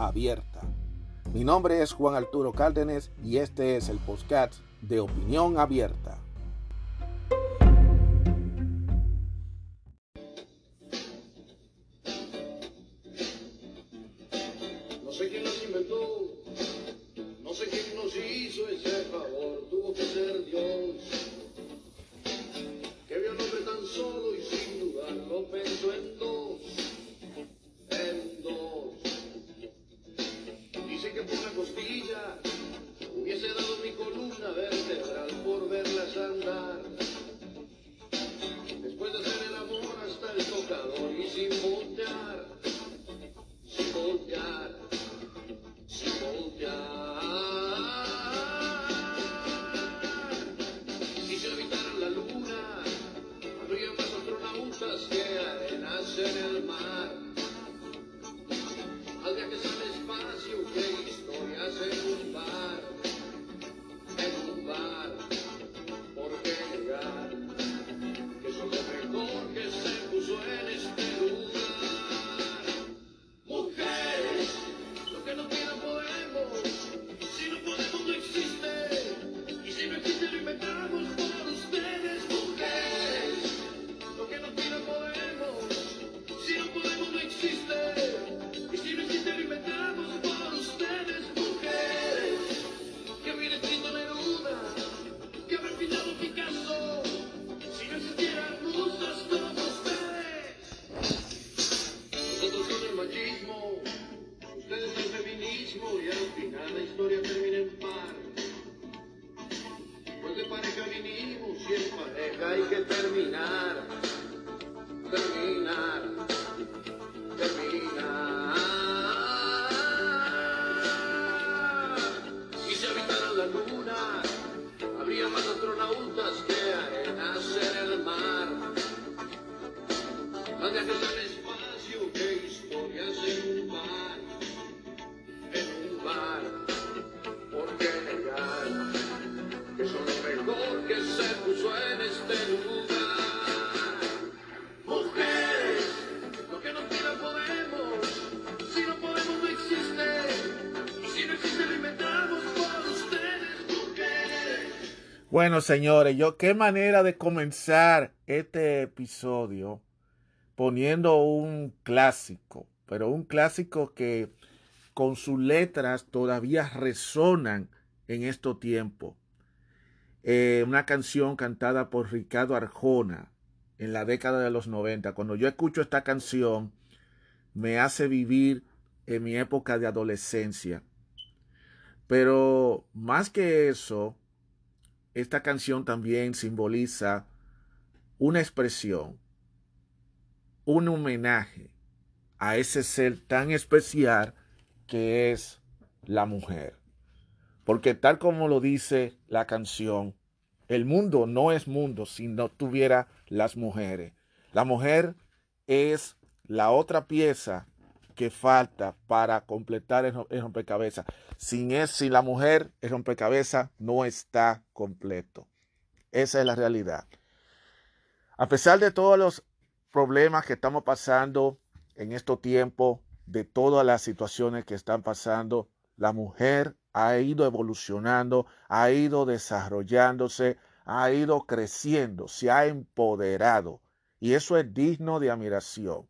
abierta. Mi nombre es Juan Arturo Cárdenas y este es el podcast de Opinión Abierta. Yeah. Bueno, señores, yo qué manera de comenzar este episodio poniendo un clásico, pero un clásico que con sus letras todavía resonan en estos tiempos. Eh, una canción cantada por Ricardo Arjona en la década de los 90. Cuando yo escucho esta canción, me hace vivir en mi época de adolescencia. Pero más que eso, esta canción también simboliza una expresión, un homenaje a ese ser tan especial que es la mujer. Porque tal como lo dice la canción, el mundo no es mundo si no tuviera las mujeres. La mujer es la otra pieza que falta para completar el, rompecabezas. Sin, es, sin la mujer, el rompecabezas no está completo. Esa es la realidad. A pesar de todos los problemas que estamos pasando en estos tiempos, de todas las situaciones que están pasando, la mujer ha ido evolucionando, ha ido desarrollándose, ha ido creciendo, se ha empoderado. Y eso es digno de admiración,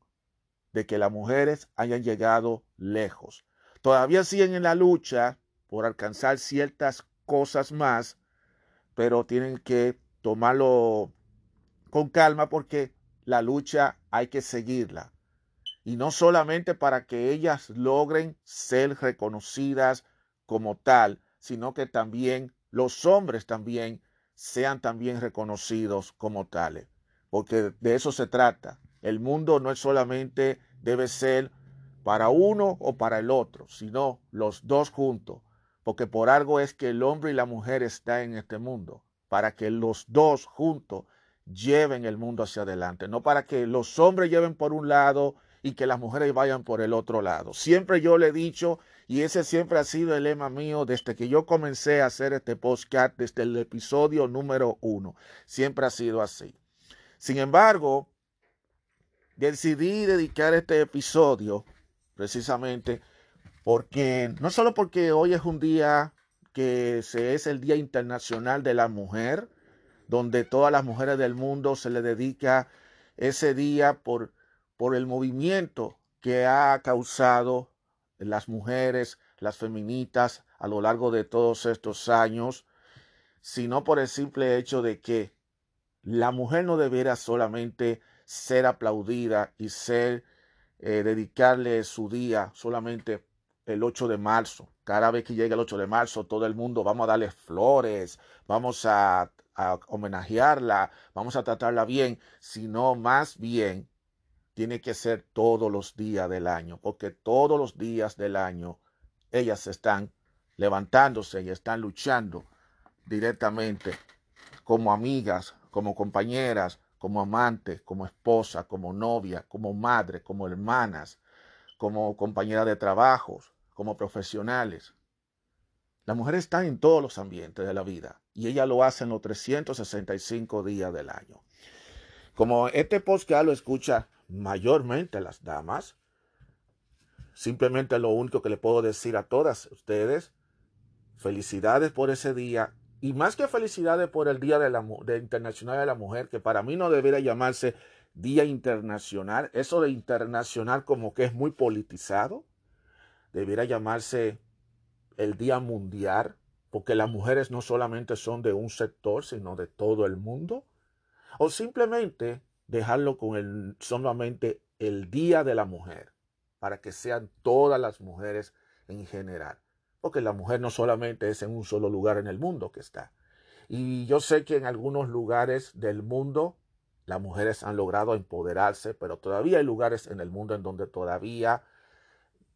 de que las mujeres hayan llegado lejos. Todavía siguen en la lucha por alcanzar ciertas cosas más, pero tienen que tomarlo con calma porque la lucha hay que seguirla. Y no solamente para que ellas logren ser reconocidas como tal, sino que también los hombres también sean también reconocidos como tales. Porque de eso se trata. El mundo no es solamente debe ser para uno o para el otro, sino los dos juntos, porque por algo es que el hombre y la mujer están en este mundo, para que los dos juntos lleven el mundo hacia adelante, no para que los hombres lleven por un lado y que las mujeres vayan por el otro lado. Siempre yo le he dicho, y ese siempre ha sido el lema mío desde que yo comencé a hacer este podcast, desde el episodio número uno. Siempre ha sido así. Sin embargo, decidí dedicar este episodio precisamente porque, no solo porque hoy es un día que se es el Día Internacional de la Mujer, donde todas las mujeres del mundo se le dedica ese día por, por el movimiento que ha causado las mujeres, las feminitas a lo largo de todos estos años, sino por el simple hecho de que la mujer no debiera solamente ser aplaudida y ser eh, dedicarle su día solamente el 8 de marzo. Cada vez que llega el 8 de marzo, todo el mundo vamos a darle flores, vamos a, a homenajearla, vamos a tratarla bien, sino más bien tiene que ser todos los días del año, porque todos los días del año ellas están levantándose y están luchando directamente como amigas, como compañeras, como amantes, como esposa, como novia, como madre, como hermanas, como compañeras de trabajos, como profesionales. La mujer está en todos los ambientes de la vida y ella lo hace en los 365 días del año. Como este podcast lo escucha mayormente las damas, simplemente lo único que le puedo decir a todas ustedes, felicidades por ese día y más que felicidades por el Día de la, de Internacional de la Mujer, que para mí no debería llamarse Día Internacional, eso de internacional como que es muy politizado, debería llamarse el Día Mundial, porque las mujeres no solamente son de un sector, sino de todo el mundo, o simplemente dejarlo con el, solamente el Día de la Mujer, para que sean todas las mujeres en general, porque la mujer no solamente es en un solo lugar en el mundo que está. Y yo sé que en algunos lugares del mundo las mujeres han logrado empoderarse, pero todavía hay lugares en el mundo en donde todavía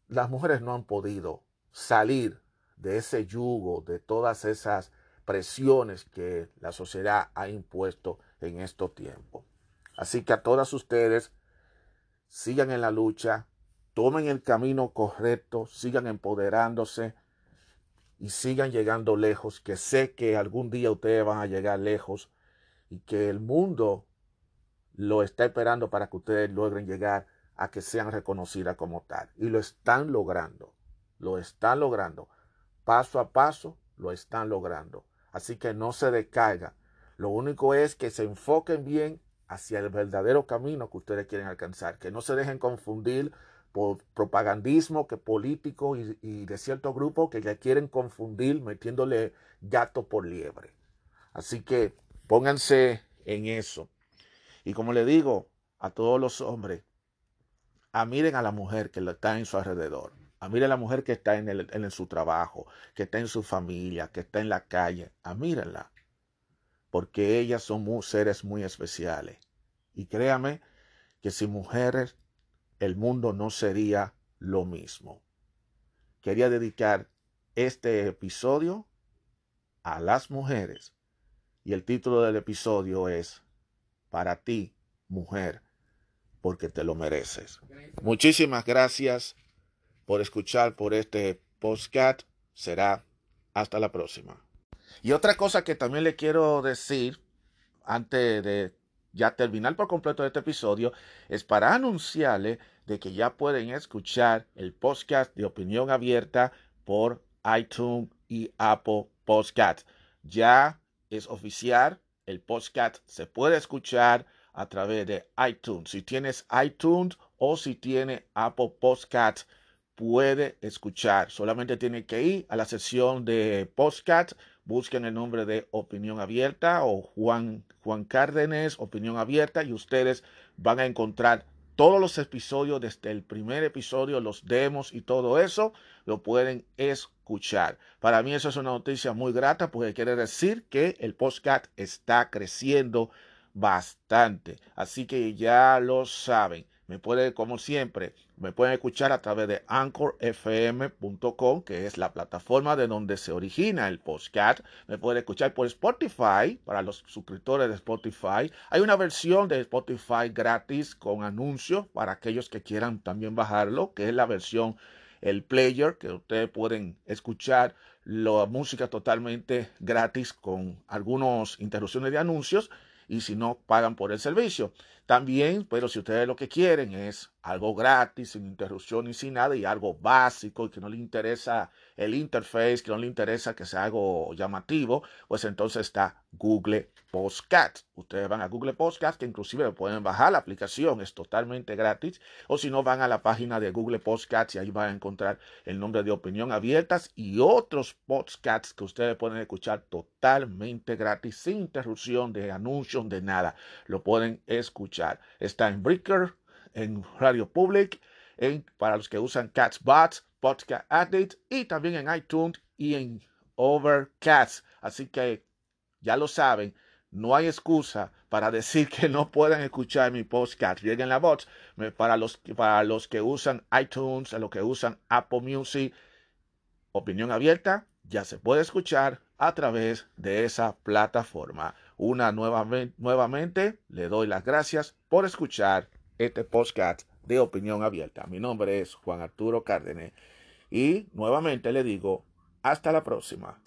las mujeres no han podido salir de ese yugo, de todas esas presiones que la sociedad ha impuesto en estos tiempos. Así que a todas ustedes, sigan en la lucha, tomen el camino correcto, sigan empoderándose y sigan llegando lejos, que sé que algún día ustedes van a llegar lejos y que el mundo lo está esperando para que ustedes logren llegar a que sean reconocidas como tal. Y lo están logrando, lo están logrando. Paso a paso lo están logrando. Así que no se decaigan. Lo único es que se enfoquen bien hacia el verdadero camino que ustedes quieren alcanzar. Que no se dejen confundir por propagandismo que político y, de cierto grupo que ya quieren confundir metiéndole gato por liebre. Así que pónganse en eso. Y como le digo a todos los hombres, Amiren a la mujer que está en su alrededor. Amiren a la mujer que está en, el, en su trabajo, que está en su familia, que está en la calle. Amírenla. Porque ellas son seres muy especiales. Y créame que sin mujeres el mundo no sería lo mismo. Quería dedicar este episodio a las mujeres. Y el título del episodio es Para ti, mujer porque te lo mereces. Muchísimas gracias por escuchar por este podcast. Será hasta la próxima. Y otra cosa que también le quiero decir antes de ya terminar por completo este episodio es para anunciarle de que ya pueden escuchar el podcast de opinión abierta por iTunes y Apple Podcast. Ya es oficial, el podcast se puede escuchar a través de iTunes. Si tienes iTunes o si tiene Apple Podcast, puede escuchar. Solamente tiene que ir a la sección de podcast, busquen el nombre de Opinión Abierta o Juan, Juan Cárdenas, Opinión Abierta, y ustedes van a encontrar todos los episodios, desde el primer episodio, los demos y todo eso, lo pueden escuchar. Para mí eso es una noticia muy grata porque quiere decir que el podcast está creciendo bastante. Así que ya lo saben. Me puede, como siempre, me pueden escuchar a través de anchorfm.com, que es la plataforma de donde se origina el podcast. Me pueden escuchar por Spotify, para los suscriptores de Spotify. Hay una versión de Spotify gratis con anuncios para aquellos que quieran también bajarlo, que es la versión, el player, que ustedes pueden escuchar la música totalmente gratis con algunas interrupciones de anuncios y si no pagan por el servicio. También, pero si ustedes lo que quieren es algo gratis, sin interrupción y sin nada, y algo básico y que no le interesa el interface, que no le interesa que sea algo llamativo, pues entonces está Google Podcast. Ustedes van a Google Podcast, que inclusive pueden bajar la aplicación, es totalmente gratis, o si no van a la página de Google Podcast y ahí van a encontrar el nombre de Opinión Abiertas y otros podcasts que ustedes pueden escuchar totalmente gratis, sin interrupción de anuncios, de nada. Lo pueden escuchar. Está en Breaker, en Radio Public, en, para los que usan Catsbots, Podcast Addict y también en iTunes y en Overcast. Así que ya lo saben, no hay excusa para decir que no puedan escuchar mi podcast. Lleguen la voz para los, para los que usan iTunes, a los que usan Apple Music. Opinión abierta ya se puede escuchar a través de esa plataforma. Una nuevamente, le doy las gracias por escuchar este podcast de opinión abierta. Mi nombre es Juan Arturo Cárdenas y nuevamente le digo hasta la próxima.